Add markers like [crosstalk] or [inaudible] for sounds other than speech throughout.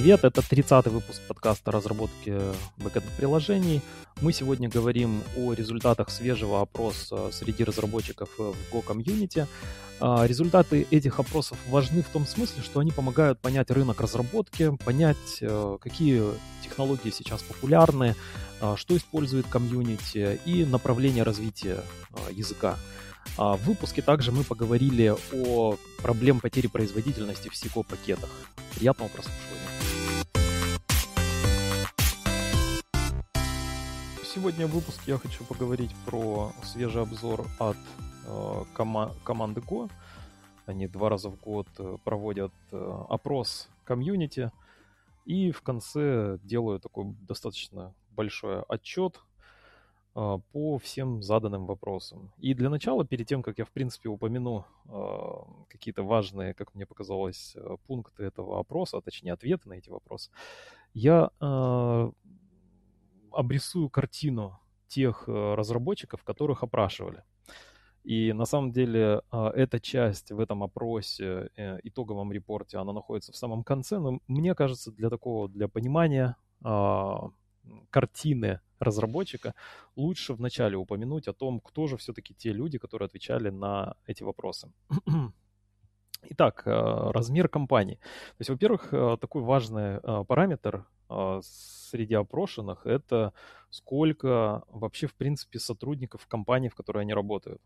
привет! Это 30-й выпуск подкаста разработки бэкэнд-приложений. Мы сегодня говорим о результатах свежего опроса среди разработчиков в Go Community. А, результаты этих опросов важны в том смысле, что они помогают понять рынок разработки, понять, э, какие технологии сейчас популярны, а, что использует комьюнити и направление развития а, языка. В выпуске также мы поговорили о проблем потери производительности в SQL-пакетах. Приятного прослушивания. Сегодня в выпуске я хочу поговорить про свежий обзор от э, кома- команды Go. Они два раза в год э, проводят э, опрос комьюнити и в конце делают такой достаточно большой отчет э, по всем заданным вопросам. И для начала, перед тем, как я, в принципе, упомяну э, какие-то важные, как мне показалось, э, пункты этого опроса, а точнее ответы на эти вопросы, я э, обрисую картину тех э, разработчиков, которых опрашивали. И на самом деле а, эта часть в этом опросе, э, итоговом репорте, она находится в самом конце, но мне кажется, для такого, для понимания а, картины разработчика лучше вначале упомянуть о том, кто же все-таки те люди, которые отвечали на эти вопросы. Итак, а, размер компании. То есть, во-первых, такой важный параметр среди опрошенных, это сколько вообще, в принципе, сотрудников компании, в которой они работают.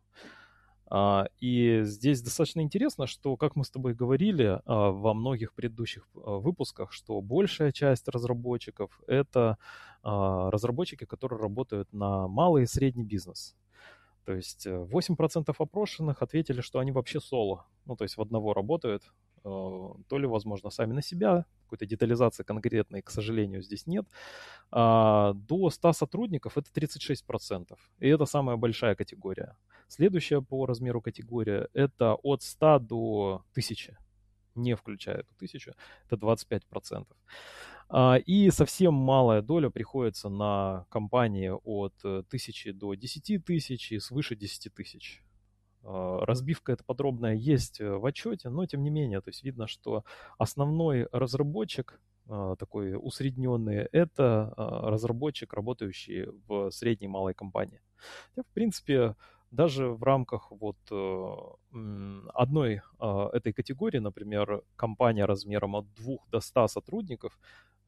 А, и здесь достаточно интересно, что, как мы с тобой говорили а, во многих предыдущих выпусках, что большая часть разработчиков — это разработчики, которые работают на малый и средний бизнес. То есть 8% э, опрошенных ответили, что они вообще соло. Ну, то есть в одного работают, то ли, возможно, сами на себя, какой-то детализации конкретной, к сожалению, здесь нет. А до 100 сотрудников это 36%. И это самая большая категория. Следующая по размеру категория это от 100 до 1000 не включая эту тысячу, это 25%. А, и совсем малая доля приходится на компании от э, тысячи до 10 тысяч и свыше 10 тысяч. А, разбивка эта подробная есть э, в отчете, но тем не менее, то есть видно, что основной разработчик а, такой усредненный, это разработчик, работающий в средней малой компании. В принципе, даже в рамках вот э, одной этой категории, например, компания размером от 2 до 100 сотрудников,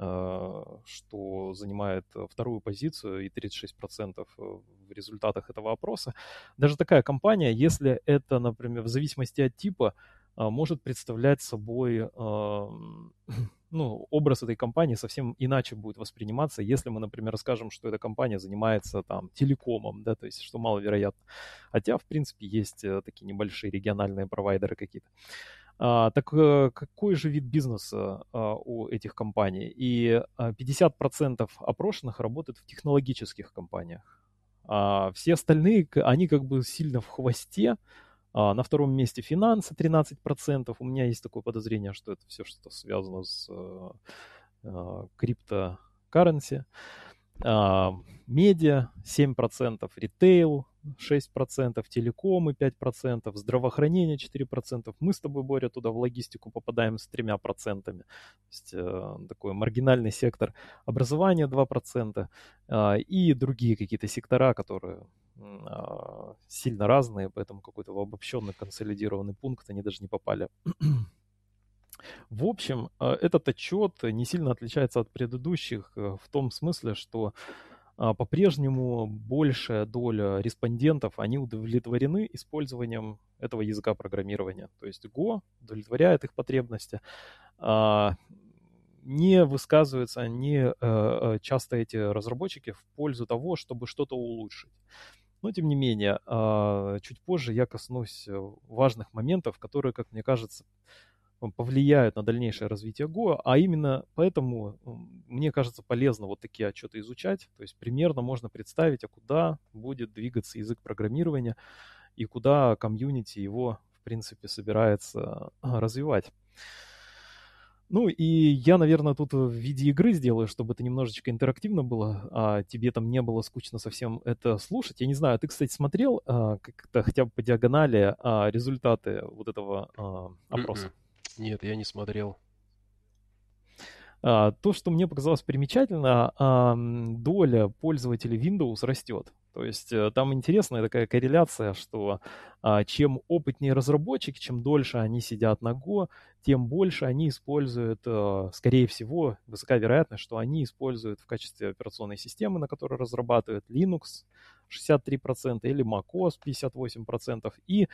Э, что занимает вторую позицию и 36% в результатах этого опроса. Даже такая компания, если это, например, в зависимости от типа, э, может представлять собой э, [laughs] ну, образ этой компании совсем иначе будет восприниматься, если мы, например, скажем, что эта компания занимается там телекомом, да, то есть что маловероятно. Хотя, в принципе, есть такие небольшие региональные провайдеры какие-то. А, так э, какой же вид бизнеса а, у этих компаний? И 50% а, опрошенных работают в технологических компаниях. А все остальные, они как бы сильно в хвосте. А на втором месте финансы 13%. У меня есть такое подозрение, что это все что связано с а, криптокарренси. А, медиа 7%, ритейл 6%, телекомы 5%, здравоохранение 4%. Мы с тобой, Боря, туда в логистику попадаем с 3%. То есть э, такой маргинальный сектор. Образование 2% э, и другие какие-то сектора, которые э, сильно разные, поэтому какой-то обобщенный консолидированный пункт они даже не попали. В общем, э, этот отчет не сильно отличается от предыдущих э, в том смысле, что а, по-прежнему большая доля респондентов, они удовлетворены использованием этого языка программирования. То есть Go удовлетворяет их потребности. А, не высказываются не э, часто эти разработчики в пользу того, чтобы что-то улучшить. Но, тем не менее, а, чуть позже я коснусь важных моментов, которые, как мне кажется, повлияют на дальнейшее развитие Go, а именно поэтому мне кажется полезно вот такие отчеты изучать, то есть примерно можно представить, а куда будет двигаться язык программирования и куда комьюнити его, в принципе, собирается а, развивать. Ну и я, наверное, тут в виде игры сделаю, чтобы это немножечко интерактивно было, а тебе там не было скучно совсем это слушать. Я не знаю, ты, кстати, смотрел а, как-то хотя бы по диагонали а, результаты вот этого а, опроса? Нет, я не смотрел. А, то, что мне показалось примечательно, доля пользователей Windows растет. То есть э, там интересная такая корреляция, что а, чем опытнее разработчики, чем дольше они сидят на Go, тем больше они используют, а, скорее всего, высока вероятность, что они используют в качестве операционной системы, на которой разрабатывают Linux 63% или macOS 58%. И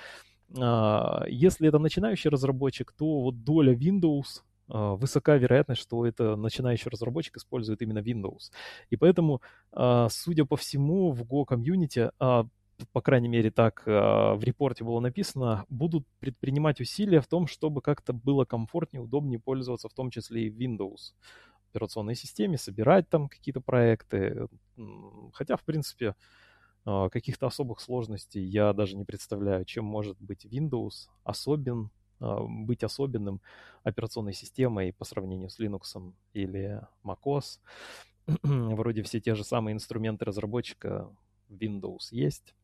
если это начинающий разработчик, то вот доля Windows а, высока вероятность, что это начинающий разработчик использует именно Windows. И поэтому, а, судя по всему, в Go а, по крайней мере так в репорте было написано, будут предпринимать усилия в том, чтобы как-то было комфортнее, удобнее пользоваться, в том числе и Windows операционной системе, собирать там какие-то проекты. Хотя, в принципе, каких-то особых сложностей я даже не представляю, чем может быть Windows особен а, быть особенным операционной системой по сравнению с Linux или macOS. [clears throat] Вроде все те же самые инструменты разработчика Windows есть.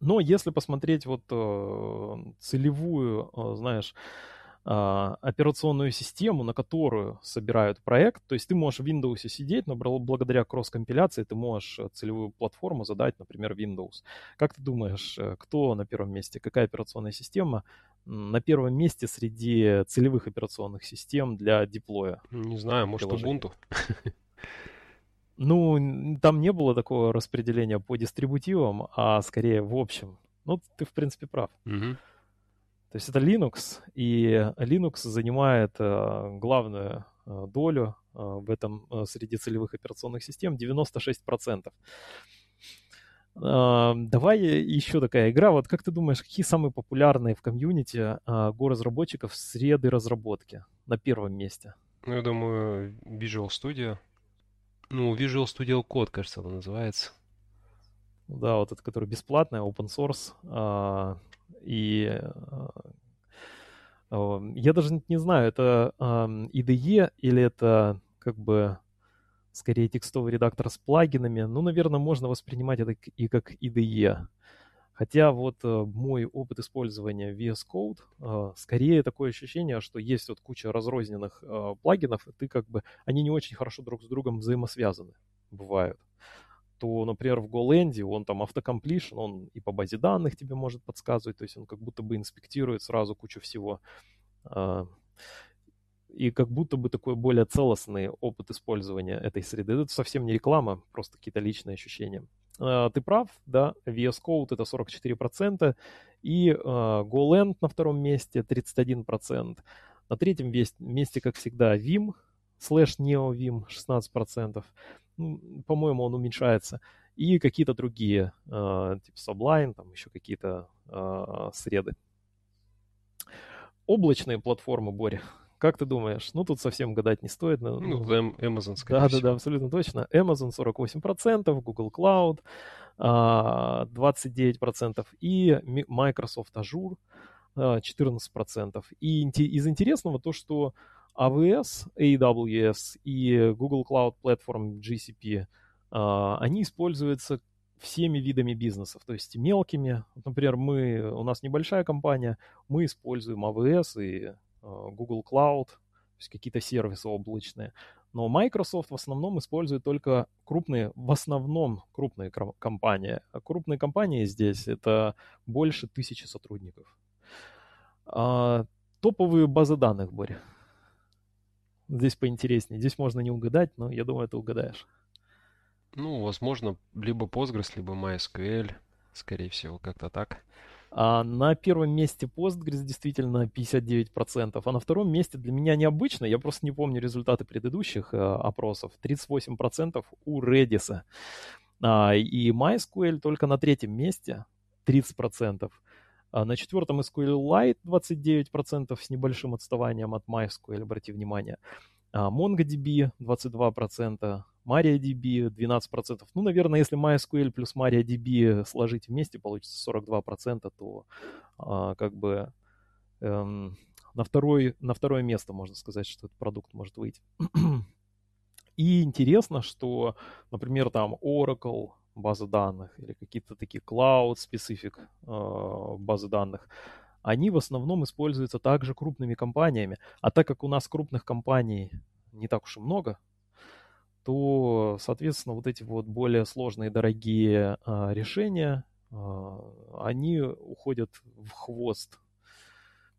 Но если посмотреть вот э, целевую, э, знаешь, а, операционную систему, на которую собирают проект. То есть ты можешь в Windows сидеть, но благодаря кросс-компиляции ты можешь э, целевую платформу задать, например, Windows. Как ты думаешь, э, кто на первом месте? Какая операционная система на первом месте среди целевых операционных систем для деплоя? Не знаю, может Ubuntu? Ну, там не было такого распределения по дистрибутивам, а скорее в общем. Ну, ты, в принципе, прав. Угу. То есть это Linux, и Linux занимает э, главную э, долю э, в этом среди целевых операционных систем 96%. Давай еще такая игра. Вот как ты думаешь, какие самые популярные в комьюнити Go-разработчиков среды разработки на первом месте? Ну, я думаю, Visual Studio. Ну, Visual Studio Code, кажется, он называется. Да, вот этот, который бесплатный, open source. И э, я даже не знаю, это IDE или это как бы скорее текстовый редактор с плагинами. Ну, наверное, можно воспринимать это и как IDE. Хотя вот э, мой опыт использования VS Code, э, скорее такое ощущение, что есть вот куча разрозненных плагинов, и ты как бы, они не очень хорошо друг с другом взаимосвязаны, бывают то, например, в GoLand он там автокомплишн, он и по базе данных тебе может подсказывать, то есть он как будто бы инспектирует сразу кучу всего. А, и как будто бы такой более целостный опыт использования этой среды. Это совсем не реклама, просто какие-то личные ощущения. А, ты прав, да, VS Code это 44%, и а, GoLand на втором месте 31%. На третьем месте, как всегда, Vim, слэш NeoVim 16% ну, по-моему, он уменьшается. И какие-то другие, э, типа Sublime, там еще какие-то э, среды. Облачные платформы, Боря, как ты думаешь? Ну, тут совсем гадать не стоит. Ну, ну Amazon, скорее Да, всего. да, да, абсолютно точно. Amazon 48%, Google Cloud 29% а, и Microsoft Azure 14%. И из интересного то, что AWS, AWS и Google Cloud Platform GCP, а, они используются всеми видами бизнесов, то есть мелкими. Например, мы, у нас небольшая компания, мы используем AWS и а, Google Cloud, то есть какие-то сервисы облачные. Но Microsoft в основном использует только крупные, в основном крупные компании. А крупные компании здесь это больше тысячи сотрудников. А, топовые базы данных, Боря. Здесь поинтереснее. Здесь можно не угадать, но я думаю, ты угадаешь. Ну, возможно, либо Postgres, либо MySQL. Скорее всего, как-то так. А на первом месте Postgres действительно 59%, а на втором месте для меня необычно, я просто не помню результаты предыдущих э, опросов, 38% у Redis. А, и MySQL только на третьем месте, 30%. А на четвертом SQLite 29% с небольшим отставанием от MySQL, обрати внимание. А MongoDB 22%, MariaDB 12%. Ну, наверное, если MySQL плюс MariaDB сложить вместе, получится 42%, то а, как бы эм, на, второй, на второе место можно сказать, что этот продукт может выйти. [clears throat] И интересно, что, например, там Oracle, базы данных или какие-то такие cloud-specific э, базы данных, они в основном используются также крупными компаниями. А так как у нас крупных компаний не так уж и много, то, соответственно, вот эти вот более сложные, дорогие а, решения, а, они уходят в хвост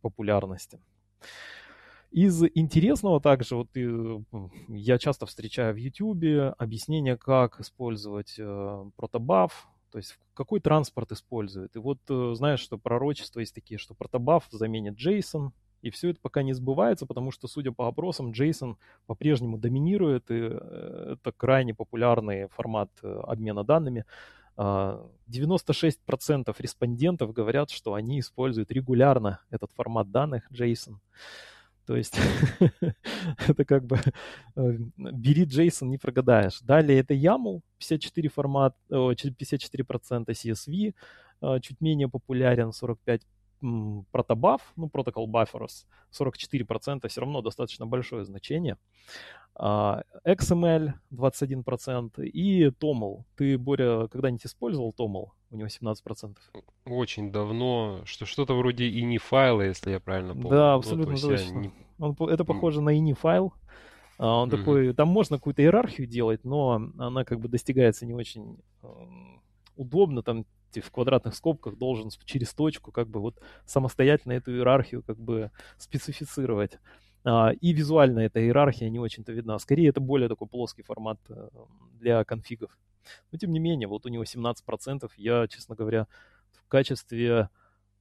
популярности. Из интересного также, вот я часто встречаю в YouTube объяснение, как использовать э, протобаф, то есть какой транспорт использует. И вот э, знаешь, что пророчества есть такие, что протобаф заменит JSON, и все это пока не сбывается, потому что, судя по опросам, JSON по-прежнему доминирует, и э, это крайне популярный формат обмена данными. 96% а, респондентов говорят, что они используют регулярно этот формат данных JSON. То есть [laughs] это как бы э, бери JSON, не прогадаешь. Далее это YAML, 54 формат, 54% CSV, э, чуть менее популярен, 45 протобаф, ну, протокол buffers, 44%, все равно достаточно большое значение. А, XML 21% и TOML. Ты, Боря, когда-нибудь использовал TOML? У него 17%. Очень давно, что что-то вроде ini файла, если я правильно помню. Да, ну, абсолютно ну, то точно. Не... Он, это похоже на ini файл. Он mm-hmm. такой, там можно какую-то иерархию делать, но она как бы достигается не очень удобно, там в квадратных скобках должен через точку как бы вот самостоятельно эту иерархию как бы специфицировать. А, и визуально эта иерархия не очень-то видна. Скорее, это более такой плоский формат э, для конфигов. Но, тем не менее, вот у него 17%. Я, честно говоря, в качестве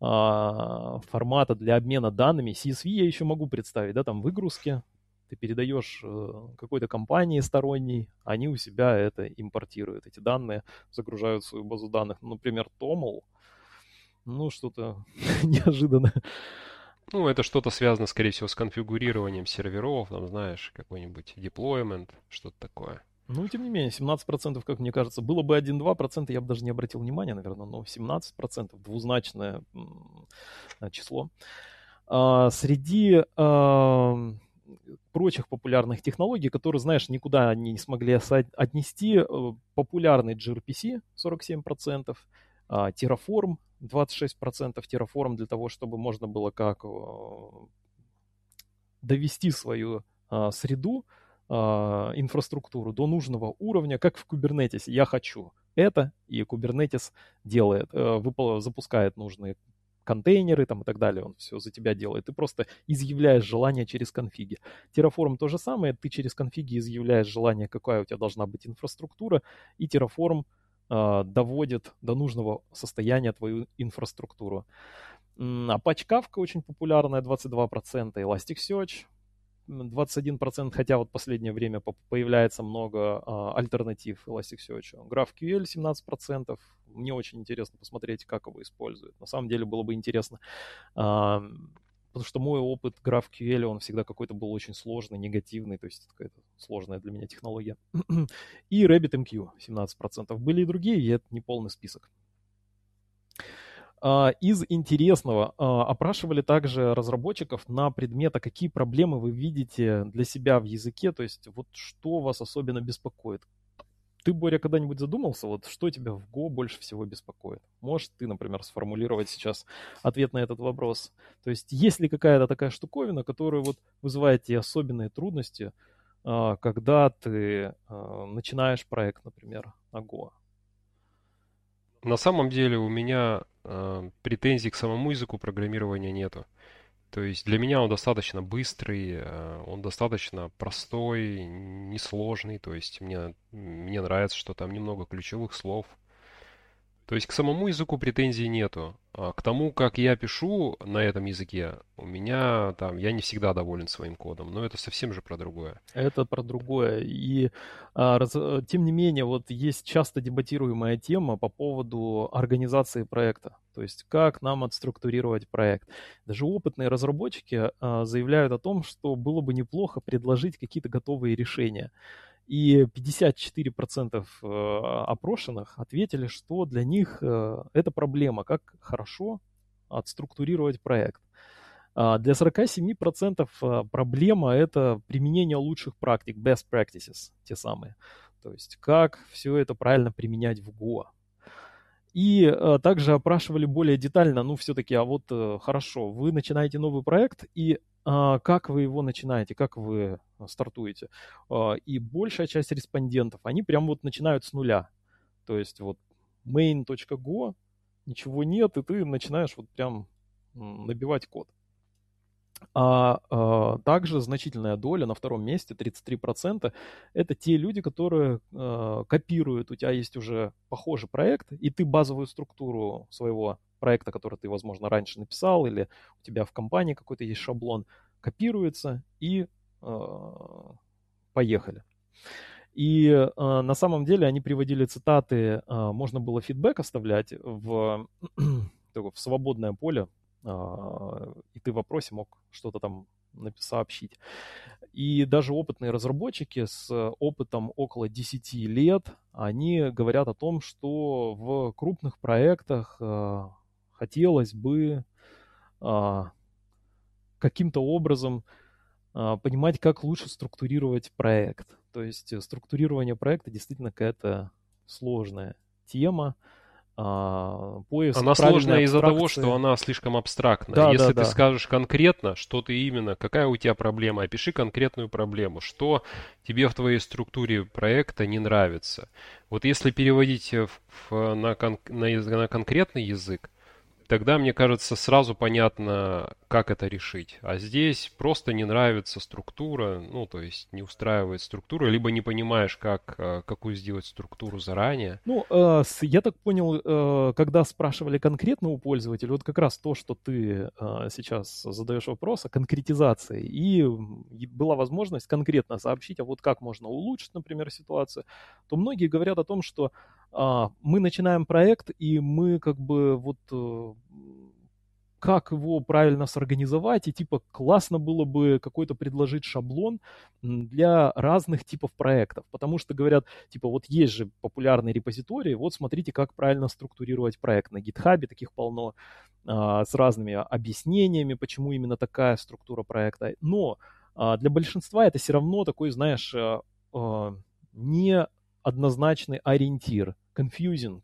а, формата для обмена данными CSV я еще могу представить, да, там выгрузки, ты передаешь э, какой-то компании сторонней, они у себя это импортируют, эти данные загружают в свою базу данных. Например, Toml, ну, что-то [laughs] неожиданное. Ну, это что-то связано, скорее всего, с конфигурированием серверов, там, знаешь, какой-нибудь deployment, что-то такое. Ну, тем не менее, 17%, как мне кажется, было бы 1-2%, я бы даже не обратил внимания, наверное, но 17%, двузначное число. А, среди а, прочих популярных технологий, которые, знаешь, никуда они не смогли отнести, э, популярный gRPC 47%, а, Terraform 26% Terraform для того, чтобы можно было как э, довести свою а, среду, а, инфраструктуру до нужного уровня, как в Kubernetes. Я хочу это, и Kubernetes делает, э, запускает нужные контейнеры там и так далее, он все за тебя делает. Ты просто изъявляешь желание через конфиги. Terraform то же самое, ты через конфиги изъявляешь желание, какая у тебя должна быть инфраструктура, и Terraform э, доводит до нужного состояния твою инфраструктуру. Apache Kafka очень популярная, 22%, Elasticsearch 21%, хотя вот последнее время появляется много а, альтернатив Elasticsearch. GraphQL 17%. Мне очень интересно посмотреть, как его используют. На самом деле было бы интересно, а, потому что мой опыт GraphQL, он всегда какой-то был очень сложный, негативный, то есть какая-то сложная для меня технология. И RabbitMQ 17%. Были и другие, и это не полный список. А, из интересного а, опрашивали также разработчиков на предмет, а какие проблемы вы видите для себя в языке, то есть вот что вас особенно беспокоит. Ты, Боря, когда-нибудь задумался, вот что тебя в Go больше всего беспокоит? Можешь ты, например, сформулировать сейчас ответ на этот вопрос? То есть есть ли какая-то такая штуковина, которая вот вызывает тебе особенные трудности, когда ты начинаешь проект, например, на Go? На самом деле у меня э, претензий к самому языку программирования нету. То есть для меня он достаточно быстрый, э, он достаточно простой, несложный. То есть мне, мне нравится, что там немного ключевых слов. То есть к самому языку претензий нету. А к тому, как я пишу на этом языке, у меня там, я не всегда доволен своим кодом, но это совсем же про другое. Это про другое. И а, раз, э, тем не менее, вот есть часто дебатируемая тема по поводу организации проекта. То есть как нам отструктурировать проект. Даже опытные разработчики а, заявляют о том, что было бы неплохо предложить какие-то готовые решения. И 54% э, опрошенных ответили, что для них э, это проблема, как хорошо отструктурировать проект. А для 47% э, проблема это применение лучших практик, best practices, те самые. То есть как все это правильно применять в Go. И также опрашивали более детально, ну, все-таки, а вот хорошо, вы начинаете новый проект, и как вы его начинаете, как вы стартуете. А, и большая часть респондентов, они прям вот начинают с нуля. То есть вот main.go, ничего нет, и ты начинаешь вот прям набивать код. А, а также значительная доля на втором месте, 33%, это те люди, которые а, копируют. У тебя есть уже похожий проект, и ты базовую структуру своего проекта, который ты, возможно, раньше написал, или у тебя в компании какой-то есть шаблон, копируется и а, поехали. И э, на самом деле они приводили цитаты, э, можно было фидбэк оставлять в, [clears throat] в свободное поле и ты в вопросе мог что-то там сообщить. И даже опытные разработчики с опытом около 10 лет, они говорят о том, что в крупных проектах а, хотелось бы а, каким-то образом понимать, как лучше структурировать проект. То есть структурирование проекта действительно какая-то сложная тема. А, поиск Она сложная из-за того, что она слишком абстрактна. Да, Если да, ты да. скажешь конкретно, что ты именно, какая у тебя проблема, опиши конкретную проблему, что тебе в твоей структуре проекта не нравится. Вот если переводить в, в, на, кон, на, на конкретный язык, тогда, мне кажется, сразу понятно, как это решить. А здесь просто не нравится структура, ну, то есть не устраивает структура, либо не понимаешь, как, э, какую сделать структуру заранее. Ну, э, я так понял, э, когда спрашивали конкретно у пользователя, вот как раз то, что ты сейчас задаешь вопрос о конкретизации, и была возможность конкретно сообщить, а вот как можно улучшить, например, ситуацию, то многие говорят о том, что мы начинаем проект, и мы как бы вот э, как его правильно сорганизовать, и типа классно было бы какой-то предложить шаблон для разных типов проектов, потому что говорят, типа вот есть же популярные репозитории, вот смотрите, как правильно структурировать проект. На GitHub таких полно, а, с разными объяснениями, почему именно такая структура проекта. Но а, для большинства это все равно такой, знаешь, а, а, не однозначный ориентир confusing.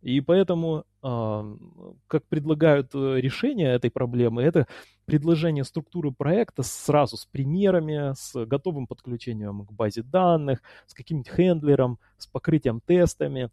И поэтому, как предлагают э, решение этой проблемы, это предложение структуры проекта сразу с примерами, с готовым подключением к базе данных, с каким-нибудь хендлером, с покрытием тестами.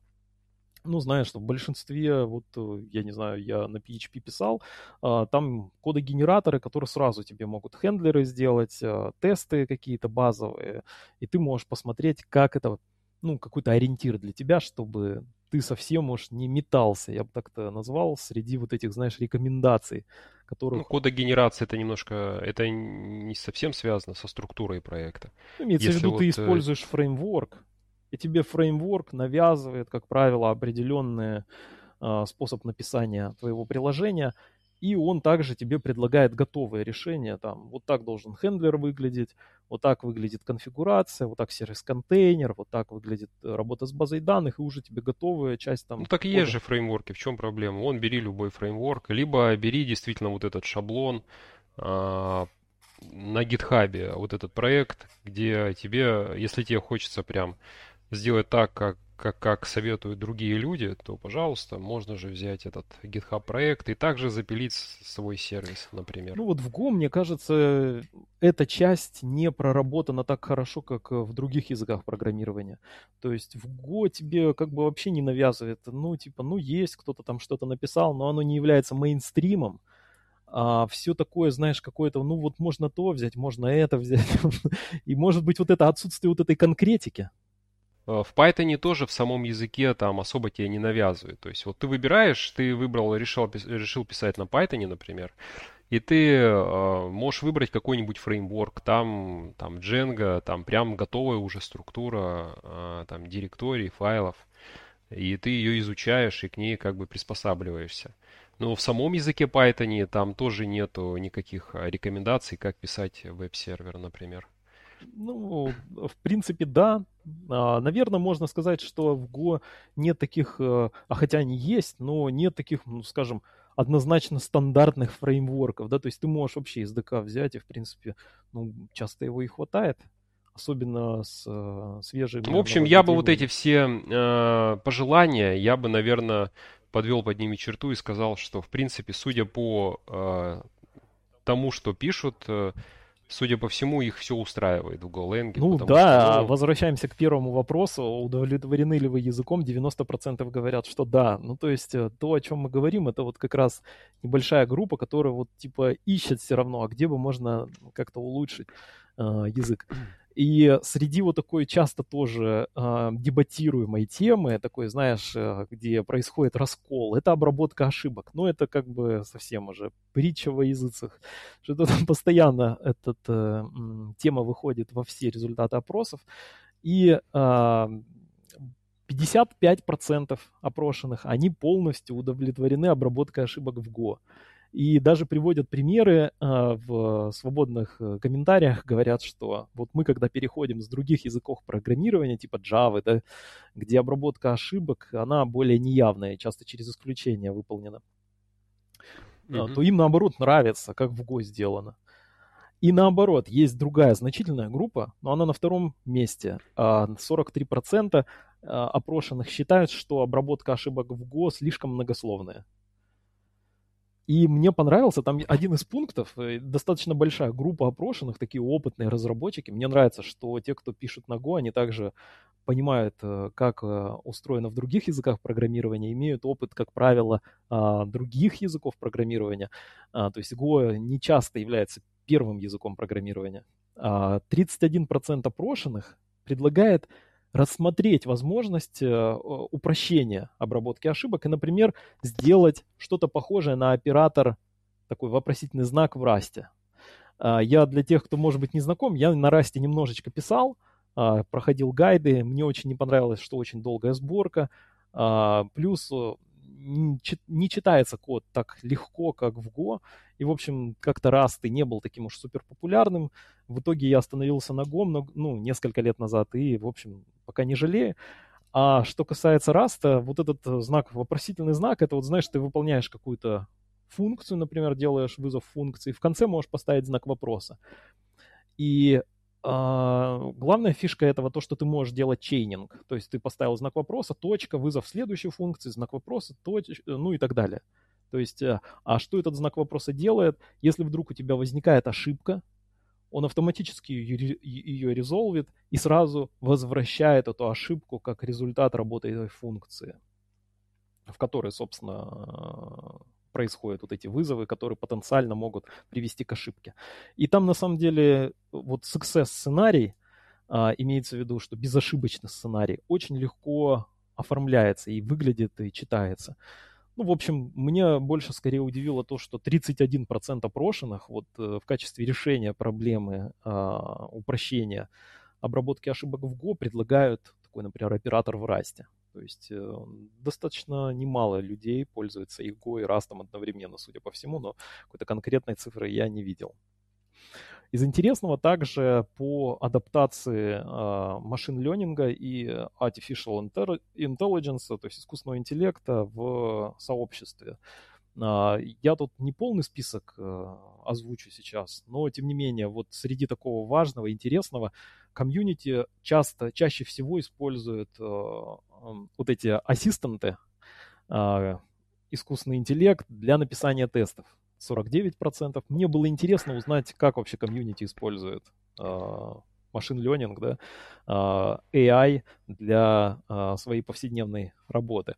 Ну, знаешь, что в большинстве, вот, э, я не знаю, я на PHP писал, а, там кодогенераторы, которые сразу тебе могут хендлеры сделать, а, тесты какие-то базовые, и ты можешь посмотреть, как это ну, какой-то ориентир для тебя, чтобы ты совсем уж не метался, я бы так-то назвал, среди вот этих, знаешь, рекомендаций, которых... Ну, кодогенерация это немножко, это не совсем связано со структурой проекта. Ну, имеется Если в виду, вот... ты э, используешь фреймворк, и тебе фреймворк навязывает, как правило, определенный э, способ написания твоего приложения, и он также тебе предлагает готовые решения. Там, вот так должен хендлер выглядеть, вот так выглядит конфигурация, вот так сервис-контейнер, вот так выглядит э, работа с базой данных, и уже тебе готовая часть там... Ну так и есть же фреймворки, в чем проблема? Он бери любой фреймворк, либо бери действительно вот этот шаблон, а, на гитхабе вот этот проект, где тебе, если тебе хочется прям сделать так, как как, как советуют другие люди, то, пожалуйста, можно же взять этот GitHub проект и также запилить свой сервис, например. Ну вот в Go, мне кажется, эта часть не проработана так хорошо, как в других языках программирования. То есть в Go тебе как бы вообще не навязывает, ну типа, ну есть, кто-то там что-то написал, но оно не является мейнстримом. А все такое, знаешь, какое-то, ну вот можно то взять, можно это взять. [laughs] И может быть вот это отсутствие вот этой конкретики. Э, в Python тоже в самом языке там особо тебе не навязывают. То есть вот ты выбираешь, ты выбрал, решил, решил писать на Python, например, и ты э, можешь выбрать какой-нибудь фреймворк, там, там Django, там прям готовая уже структура э, там директорий, файлов, и ты ее изучаешь и к ней как бы приспосабливаешься. Но в самом языке Python там тоже нету никаких рекомендаций, как писать веб-сервер, например. Ну, в принципе, да. А, наверное, можно сказать, что в Go нет таких, э, а хотя они есть, но нет таких, ну, скажем, однозначно стандартных фреймворков, да, то есть ты можешь вообще SDK взять, и, в принципе, ну, часто его и хватает, особенно с э, свежими... В общем, я бы вот эти все э, пожелания, я бы, наверное, подвел под ними черту и сказал, что, в принципе, судя по э, тому, что пишут, э, судя по всему, их все устраивает в GoLang. Ну да, что, ну... возвращаемся к первому вопросу. Удовлетворены ли вы языком? 90% говорят, что да. Ну то есть э, то, о чем мы говорим, это вот как раз небольшая группа, которая вот типа ищет все равно, а где бы можно как-то улучшить э, язык. И среди вот такой часто тоже э, дебатируемой темы, такой, знаешь, э, где происходит раскол, это обработка ошибок. Но это как бы совсем уже притча во языцах, что там [laughs] постоянно эта э, тема выходит во все результаты опросов. И э, 55% опрошенных, они полностью удовлетворены обработкой ошибок в Go. И даже приводят примеры а, в свободных э, комментариях, говорят, что вот мы, когда переходим с других языков программирования, типа Java, да, где обработка ошибок, она более неявная, часто через исключение выполнена, mm-hmm. то им, наоборот, нравится, как в Go сделано. И наоборот, есть другая значительная группа, но она на втором месте. 43% а, опрошенных считают, что обработка ошибок в Go слишком многословная. И мне понравился там один из пунктов, э, достаточно большая группа опрошенных, такие опытные разработчики. Мне нравится, что те, кто пишут на Go, они также понимают, э, как э, устроено в других языках программирования, имеют опыт, как правило, а, других языков программирования. А, то есть Go не часто является первым языком программирования. 31% а, опрошенных предлагает рассмотреть возможность э, упрощения обработки ошибок и, например, сделать что-то похожее на оператор, такой вопросительный знак в расте. Я для тех, кто, может быть, не знаком, я на расте немножечко писал, а, проходил гайды, мне очень не понравилось, что очень долгая сборка, а, плюс не читается код так легко, как в Go. И, в общем, как-то раз ты не был таким уж супер популярным. В итоге я остановился на Go но, ну, несколько лет назад и, в общем, пока не жалею. А что касается Раста, вот этот знак, вопросительный знак, это вот, знаешь, ты выполняешь какую-то функцию, например, делаешь вызов функции, в конце можешь поставить знак вопроса. И главная фишка этого то, что ты можешь делать чейнинг. То есть ты поставил знак вопроса, точка, вызов следующей функции, знак вопроса, точка, ну и так далее. То есть, э, а что этот знак вопроса делает? Если вдруг у тебя возникает ошибка, он автоматически ее, ее резолвит и сразу возвращает эту ошибку как результат работы этой функции, в которой, собственно, происходят вот эти вызовы, которые потенциально могут привести к ошибке. И там на самом деле вот success сценарий, а, имеется в виду, что безошибочный сценарий, очень легко оформляется и выглядит и читается. Ну, в общем, мне больше скорее удивило то, что 31% опрошенных вот э, в качестве решения проблемы а, упрощения обработки ошибок в Go предлагают такой, например, оператор в расте. То есть э, достаточно немало людей пользуются и Go, и Rust одновременно, судя по всему, но какой-то конкретной цифры я не видел. Из интересного также по адаптации э, машин ленинга и artificial intelligence, то есть искусственного интеллекта в сообществе. Э, я тут не полный список э, озвучу сейчас, но тем не менее, вот среди такого важного, интересного, комьюнити часто, чаще всего используют э, вот эти ассистенты, э, искусственный интеллект для написания тестов. 49%. Мне было интересно узнать, как вообще комьюнити использует э, машин ленинг, да, э, AI для э, своей повседневной работы.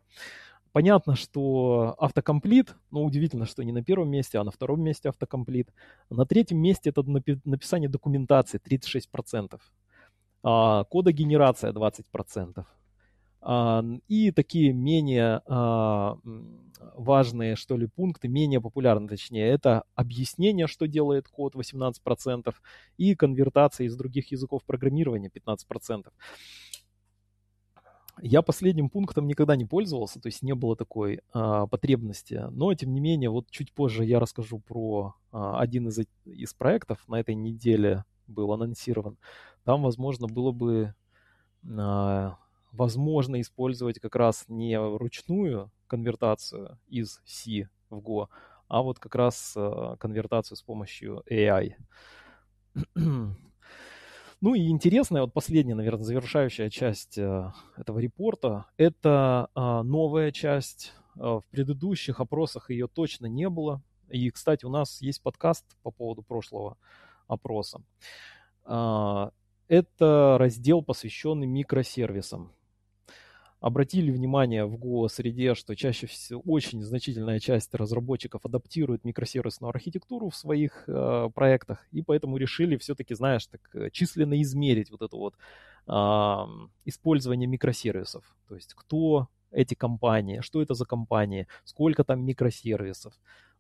Понятно, что автокомплит, но удивительно, что не на первом месте, а на втором месте автокомплит. На третьем месте это написание документации 36% а, кодогенерация 20%. А, и такие менее а, важные, что ли, пункты, менее популярные, точнее, это объяснение, что делает код 18% и конвертация из других языков программирования 15%. Я последним пунктом никогда не пользовался, то есть не было такой а, потребности. Но, тем не менее, вот чуть позже я расскажу про а, один из, из проектов на этой неделе был анонсирован, там, возможно, было бы а, возможно использовать как раз не ручную конвертацию из C в Go, а вот как раз а, конвертацию с помощью AI. [clears throat] Ну и интересная, вот последняя, наверное, завершающая часть э, этого репорта, это новая часть. В предыдущих опросах ее точно не было. И, кстати, у нас есть подкаст по поводу прошлого опроса. А, это раздел, посвященный микросервисам обратили внимание в Go-среде, что чаще всего очень значительная часть разработчиков адаптирует микросервисную архитектуру в своих э, проектах, и поэтому решили все-таки, знаешь, так численно измерить вот это вот э, использование микросервисов. То есть кто эти компании, что это за компании, сколько там микросервисов.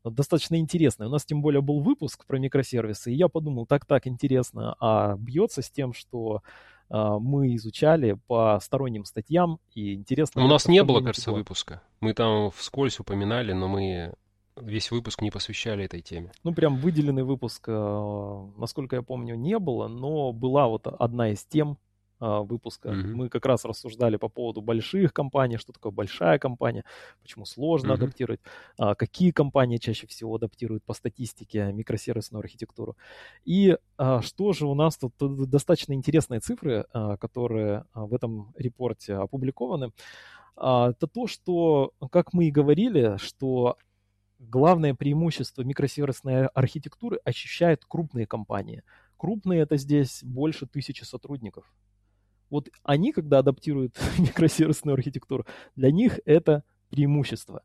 Достаточно интересно. У нас тем более был выпуск про микросервисы, и я подумал, так-так, интересно, а бьется с тем, что а, мы изучали по сторонним статьям, и интересно... у нас не было, кажется, было. выпуска. Мы там вскользь упоминали, но мы весь выпуск не посвящали этой теме. Ну, прям выделенный выпуск, а, насколько я помню, не было, но была вот одна из тем, выпуска. Mm-hmm. Мы как раз рассуждали по поводу больших компаний, что такое большая компания, почему сложно mm-hmm. адаптировать, а, какие компании чаще всего адаптируют по статистике микросервисную архитектуру. И а, что же у нас тут достаточно интересные цифры, которые в этом репорте опубликованы. Это то, что, как мы и говорили, что главное преимущество микросервисной архитектуры ощущают крупные компании. Крупные это здесь больше тысячи сотрудников. Вот они, когда адаптируют [laughs] микросервисную архитектуру, для них это преимущество.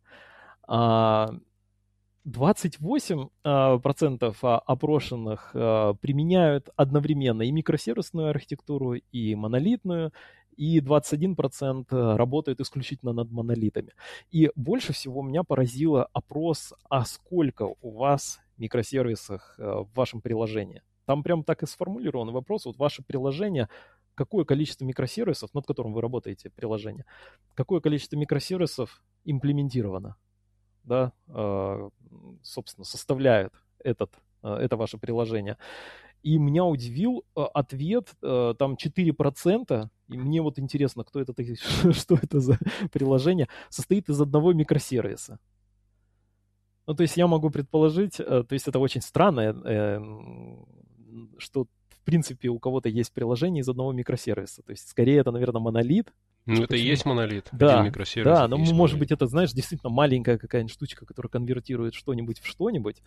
28% а, опрошенных а, применяют одновременно и микросервисную архитектуру, и монолитную, и 21% работают исключительно над монолитами. И больше всего меня поразило опрос, а сколько у вас микросервисов а, в вашем приложении. Там прям так и сформулирован вопрос, вот ваше приложение какое количество микросервисов, над которым вы работаете, приложение, какое количество микросервисов имплементировано, да, э, собственно, составляет этот, э, это ваше приложение. И меня удивил э, ответ, э, там 4%, и мне вот интересно, кто это, [laughs] что это за приложение, состоит из одного микросервиса. Ну, то есть я могу предположить, то есть это очень странно, что в принципе, у кого-то есть приложение из одного микросервиса. То есть, скорее, это, наверное, монолит. Ну, это и есть монолит. Да, да, но может монолит. быть это, знаешь, действительно маленькая какая-нибудь штучка, которая конвертирует что-нибудь в что-нибудь,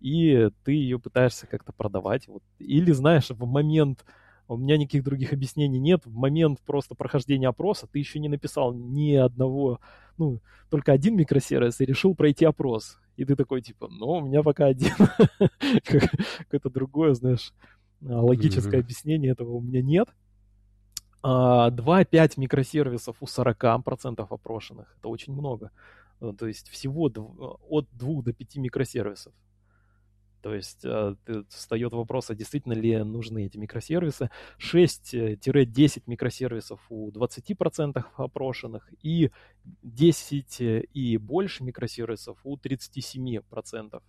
и ты ее пытаешься как-то продавать. Вот. Или, знаешь, в момент, у меня никаких других объяснений нет, в момент просто прохождения опроса ты еще не написал ни одного, ну, только один микросервис и решил пройти опрос. И ты такой, типа, ну, у меня пока один. [laughs] Какое-то другое, знаешь, логическое mm-hmm. объяснение этого у меня нет. 2-5 а, микросервисов у 40% опрошенных. Это очень много. Э, то есть всего от 2 до 5 микросервисов. То есть э, встает вопрос, а действительно ли нужны эти микросервисы. 6-10 микросервисов у 20% опрошенных и 10 и больше микросервисов у 37%.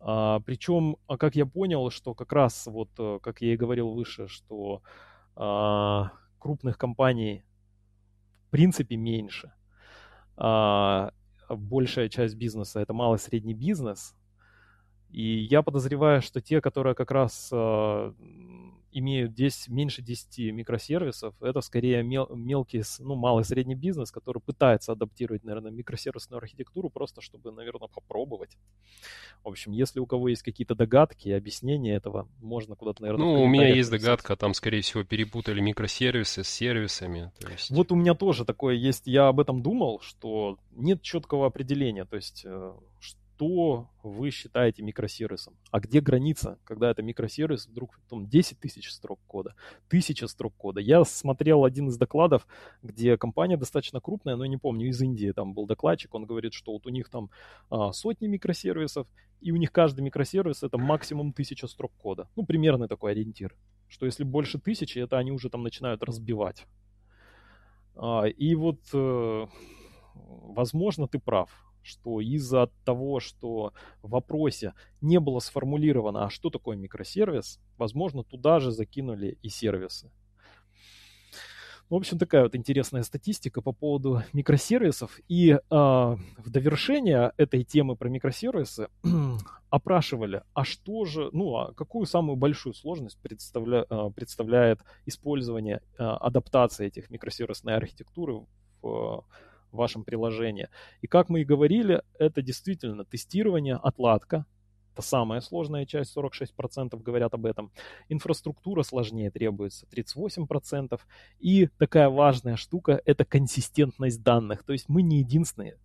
А, причем, а как я понял, что как раз вот, э, как я и говорил выше, что а, крупных компаний в принципе меньше. А, большая часть бизнеса это малый и средний бизнес. И я подозреваю, что те, которые как раз а, имеют 10, меньше 10 микросервисов, это скорее мел, мелкий, ну, малый средний бизнес, который пытается адаптировать, наверное, микросервисную архитектуру просто, чтобы, наверное, попробовать. В общем, если у кого есть какие-то догадки объяснения этого, можно куда-то, наверное... Ну, у меня есть догадка, там, скорее всего, перепутали микросервисы с сервисами. есть... Вот у меня тоже такое есть. Я об этом думал, что нет четкого определения. То есть, э, что вы считаете микросервисом. А где граница, когда это микросервис, вдруг там 10 тысяч строк кода, тысяча строк кода. Я смотрел один из докладов, где компания достаточно крупная, но не помню, из Индии там был докладчик, он говорит, что вот у них там а, сотни микросервисов, и у них каждый микросервис это максимум тысяча строк кода. Ну, примерный такой ориентир. Что если больше тысячи, это они уже там начинают разбивать. А, и вот, э, возможно, ты прав что из-за того, что в вопросе не было сформулировано, а что такое микросервис, возможно, туда же закинули и сервисы. В общем, такая вот интересная статистика по поводу микросервисов. И э, в довершение этой темы про микросервисы [clears throat] опрашивали, а что же, ну, а какую самую большую сложность представля, э, представляет использование, э, адаптации этих микросервисной архитектуры в в вашем приложении. И как мы и говорили, это действительно тестирование, отладка, это самая сложная часть, 46% говорят об этом. Инфраструктура сложнее требуется, 38%. И такая важная штука – это консистентность данных. То есть мы не единственные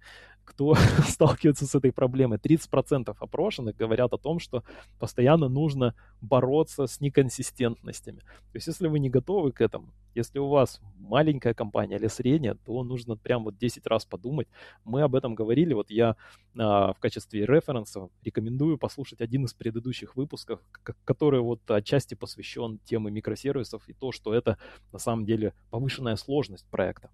кто [laughs] сталкивается с этой проблемой. 30% опрошенных говорят о том, что постоянно нужно бороться с неконсистентностями. То есть если вы не готовы к этому, если у вас маленькая компания или средняя, то нужно прям вот 10 раз подумать. Мы об этом говорили, вот я а, в качестве референса рекомендую послушать один из предыдущих выпусков, который вот отчасти посвящен теме микросервисов и то, что это на самом деле повышенная сложность проекта.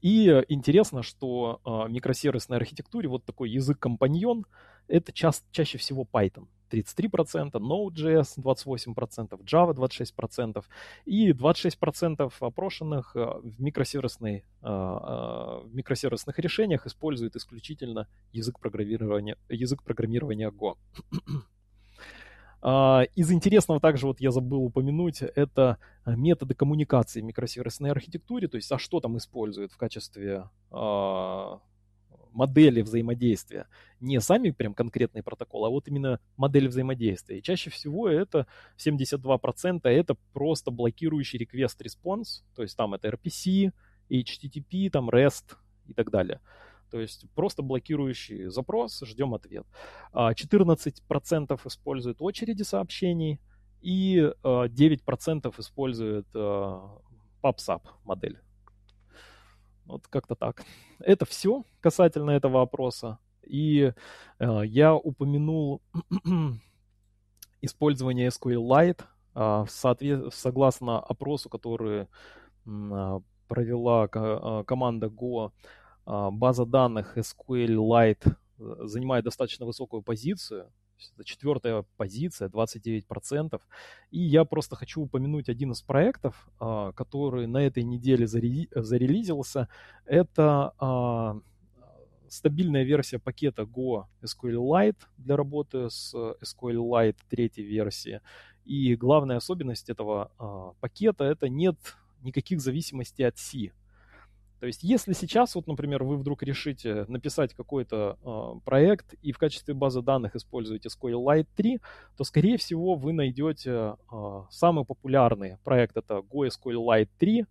И интересно, что э, микросервисной архитектуре вот такой язык-компаньон — это ча- чаще всего Python. 33%, Node.js 28%, Java 26%, и 26% опрошенных в, микросервисной, в микросервисных решениях используют исключительно язык программирования, язык программирования Go. А, из интересного также вот я забыл упомянуть, это методы коммуникации в микросервисной архитектуре, то есть а что там используют в качестве а, модели взаимодействия. Не сами прям конкретные протоколы, а вот именно модели взаимодействия. И чаще всего это 72% это просто блокирующий request-response, то есть там это RPC, HTTP, там REST и так далее. То есть просто блокирующий запрос, ждем ответ. 14% а, используют очереди сообщений и 9% а, используют а, PubSub модель. Вот как-то так. Это все касательно этого опроса. И я упомянул [clears throat] использование SQLite соответ... согласно опросу, который провела команда Go а, база данных SQLite э, занимает достаточно высокую позицию. Это четвертая позиция, 29%. И я просто хочу упомянуть один из проектов, а, который на этой неделе зарелизился. Это а, стабильная версия пакета Go SQLite для работы с SQLite третьей версии. И главная особенность этого пакета это нет никаких зависимостей от C. То есть, если сейчас, вот, например, вы вдруг решите написать какой-то э, проект и в качестве базы данных используете SQLite 3, то, скорее всего, вы найдете э, самый популярный проект, это GoSQLite 3,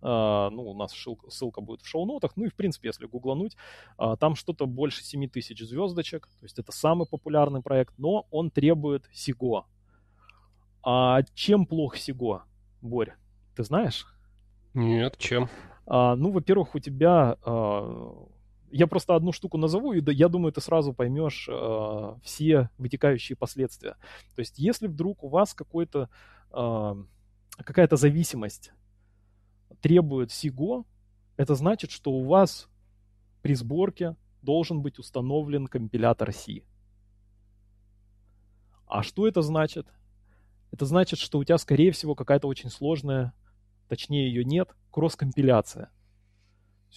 uh, ну, у нас ссылка, будет в шоу-нотах, ну и, в принципе, если гуглануть, uh, там что-то больше 7000 звездочек, то есть это самый популярный проект, но он требует SIGO. А чем плох SIGO, Борь, ты знаешь? Нет, чем? А, ну, во-первых, у тебя... А, я просто одну штуку назову, и я думаю, ты сразу поймешь а, все вытекающие последствия. То есть, если вдруг у вас какой-то, какая-то зависимость требует SIGO, это значит, что у вас при сборке должен быть установлен компилятор C. А что это значит? Это значит, что у тебя, скорее всего, какая-то очень сложная точнее ее нет, кросс-компиляция.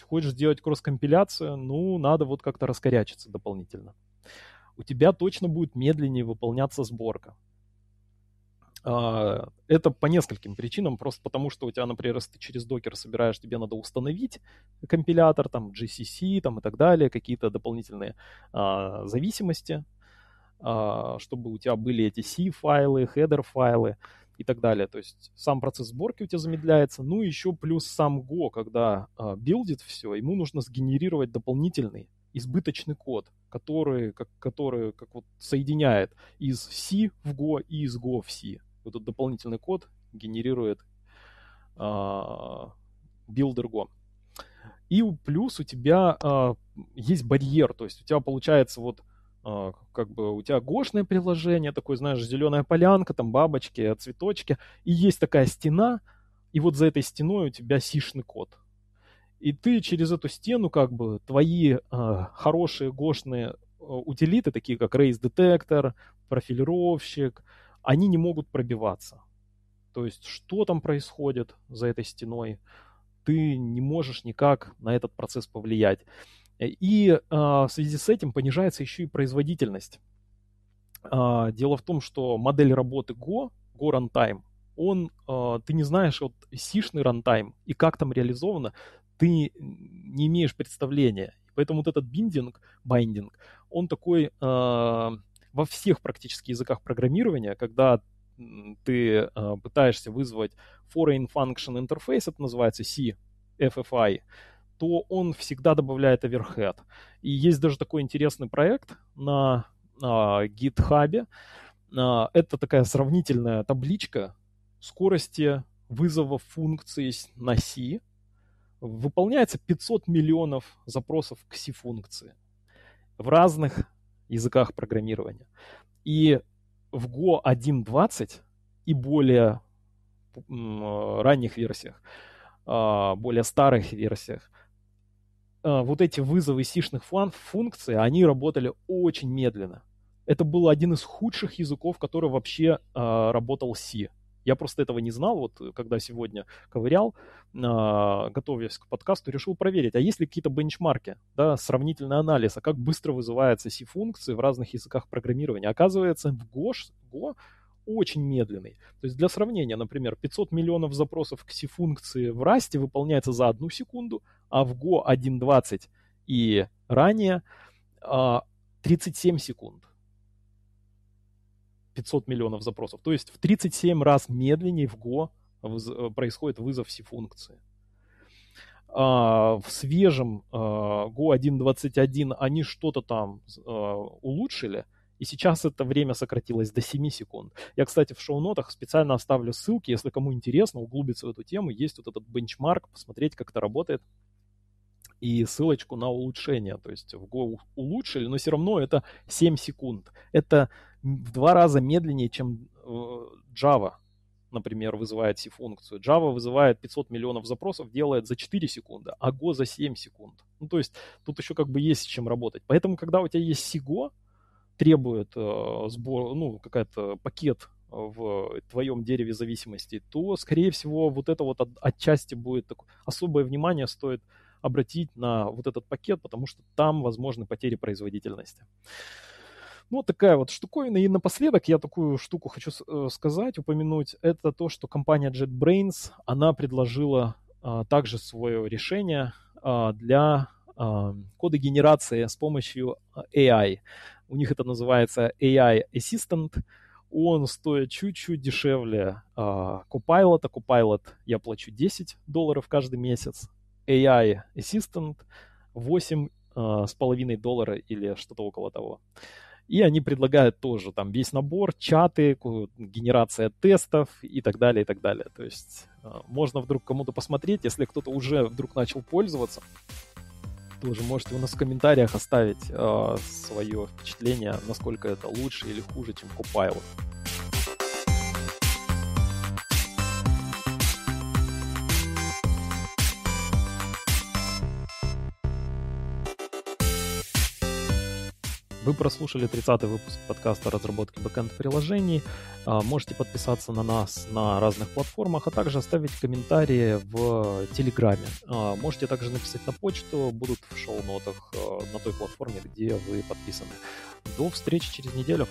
Хочешь сделать кросс-компиляцию, ну, надо вот как-то раскорячиться дополнительно. У тебя точно будет медленнее выполняться сборка. А, это по нескольким причинам, просто потому что у тебя, например, если ты через докер собираешь, тебе надо установить компилятор, там, GCC там, и так далее, какие-то дополнительные а, зависимости, а, чтобы у тебя были эти C-файлы, header-файлы и так далее. То есть сам процесс сборки у тебя замедляется. Ну, еще плюс сам Go, когда а, билдит все, ему нужно сгенерировать дополнительный избыточный код, который, как, который как вот соединяет из C в Go и из Go в C. Этот дополнительный код генерирует а, билдер Go. И плюс у тебя а, есть барьер, то есть у тебя получается вот как бы у тебя гошное приложение, такое, знаешь, зеленая полянка, там бабочки, цветочки, и есть такая стена, и вот за этой стеной у тебя сишный код. И ты через эту стену, как бы, твои э, хорошие гошные э, утилиты, такие как Race Detector, профилировщик, они не могут пробиваться. То есть, что там происходит за этой стеной, ты не можешь никак на этот процесс повлиять. И э, в связи с этим понижается еще и производительность. Э, дело в том, что модель работы Go, Go Runtime, он, э, ты не знаешь вот сишный runtime и как там реализовано, ты не имеешь представления. Поэтому вот этот биндинг, байдинг, он такой во всех практически языках программирования, когда ты пытаешься вызвать Foreign Function Interface, это называется C, FFI, то он всегда добавляет overhead. И есть даже такой интересный проект на GitHub. Э, это такая сравнительная табличка скорости вызова функции на C. Выполняется 500 миллионов запросов к C-функции в разных языках программирования. И в Go 1.20 и более ранних версиях, а, более старых версиях, а, вот эти вызовы сишных функций, они работали очень медленно. Это был один из худших языков, который вообще а, работал C. Я просто этого не знал, вот когда сегодня ковырял, э, готовясь к подкасту, решил проверить, а есть ли какие-то бенчмарки, да, сравнительный анализ, а как быстро вызываются C-функции в разных языках программирования. Оказывается, в Go, Go очень медленный. То есть для сравнения, например, 500 миллионов запросов к C-функции в Rust выполняется за одну секунду, а в Go 1.20 и ранее 37 а, секунд. 500 миллионов запросов. То есть в 37 раз медленнее в Go э, происходит вызов C-функции. А, в свежем а, Go 1.21 они что-то там улучшили, и сейчас это время сократилось до 7 секунд. Я, кстати, в шоу-нотах специально оставлю ссылки, если кому интересно углубиться в эту тему, есть вот этот бенчмарк, посмотреть, как это работает и ссылочку на улучшение. То есть в Go улучшили, но все равно это 7 секунд. Это в два раза медленнее, чем э, Java, например, вызывает C-функцию. Java вызывает 500 миллионов запросов, делает за 4 секунды, а Go за 7 секунд. Ну, то есть тут еще как бы есть с чем работать. Поэтому, когда у тебя есть SIGO, требует э, сбор, ну, какая-то пакет в твоем дереве зависимости, то, скорее всего, вот это вот от, отчасти будет такое, особое внимание стоит обратить на вот этот пакет, потому что там возможны потери производительности. Ну, такая вот штуковина. И напоследок я такую штуку хочу э, сказать, упомянуть. Это то, что компания JetBrains, она предложила а, также свое решение а, для а, кодогенерации с помощью AI. У них это называется AI Assistant. Он стоит чуть-чуть дешевле а, Copilot. А Copilot я плачу 10 долларов каждый месяц. AI Assistant 8 а, с половиной доллара или что-то около того. И они предлагают тоже там весь набор, чаты, генерация тестов и так далее, и так далее. То есть а, можно вдруг кому-то посмотреть, если кто-то уже вдруг начал пользоваться, тоже можете у нас в комментариях оставить э, свое впечатление, насколько это лучше или хуже, чем Copilot. Вы прослушали 30-й выпуск подкаста разработки бэкэнд-приложений. А, можете подписаться на нас на разных платформах, а также оставить комментарии в Телеграме. А, можете также написать на почту, будут в шоу-нотах а, на той платформе, где вы подписаны. До встречи через неделю.